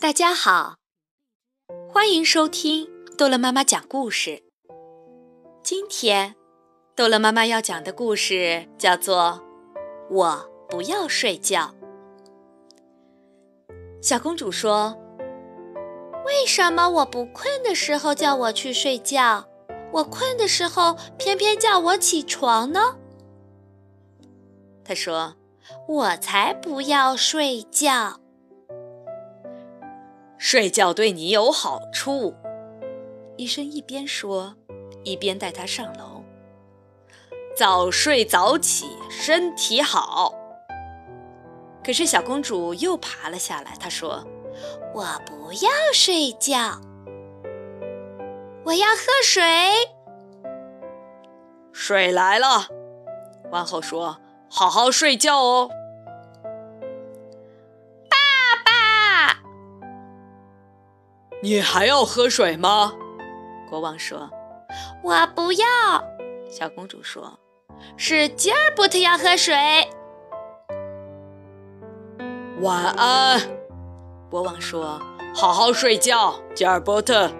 大家好，欢迎收听逗乐妈妈讲故事。今天，逗乐妈妈要讲的故事叫做《我不要睡觉》。小公主说：“为什么我不困的时候叫我去睡觉，我困的时候偏偏叫我起床呢？”她说：“我才不要睡觉。”睡觉对你有好处，医生一边说，一边带她上楼。早睡早起，身体好。可是小公主又爬了下来，她说：“我不要睡觉，我要喝水。”水来了，王后说：“好好睡觉哦。”你还要喝水吗？国王说：“我不要。”小公主说：“是吉尔伯特要喝水。”晚安，国王说：“好好睡觉，吉尔伯特。”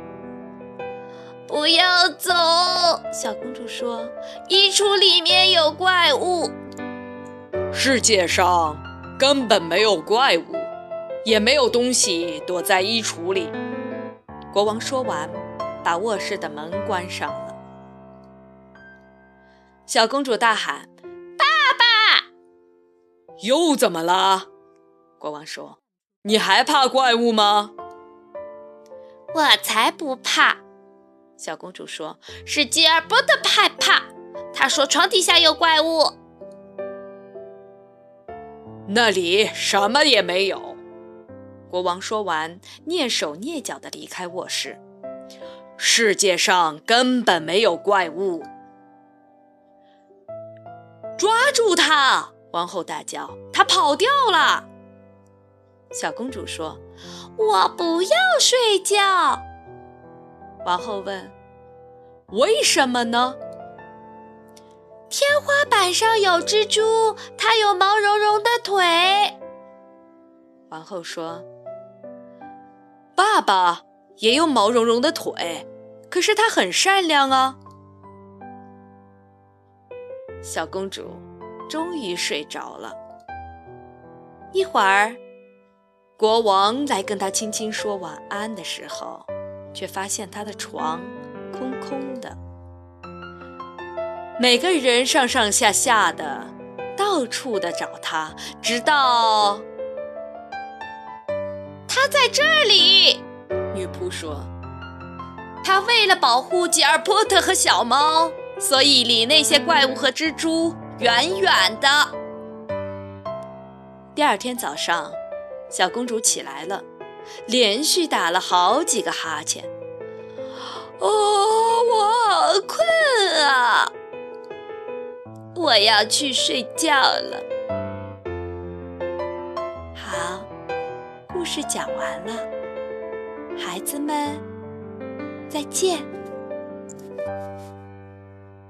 不要走，小公主说：“衣橱里面有怪物。”世界上根本没有怪物，也没有东西躲在衣橱里。国王说完，把卧室的门关上了。小公主大喊：“爸爸！”又怎么了？国王说：“你还怕怪物吗？”我才不怕！小公主说：“是吉尔伯特害怕，他说床底下有怪物。”那里什么也没有。国王说完，蹑手蹑脚地离开卧室。世界上根本没有怪物！抓住他！王后大叫：“他跑掉了！”小公主说：“我不要睡觉。”王后问：“为什么呢？”天花板上有蜘蛛，它有毛茸茸的腿。王后说。爸爸也有毛茸茸的腿，可是他很善良啊。小公主终于睡着了。一会儿，国王来跟她轻轻说晚安的时候，却发现她的床空空的。每个人上上下下的，到处的找她，直到。他在这里，女仆说：“他为了保护吉尔波特和小猫，所以离那些怪物和蜘蛛远远的。”第二天早上，小公主起来了，连续打了好几个哈欠。哦，我好困啊！我要去睡觉了。事讲完了，孩子们，再见。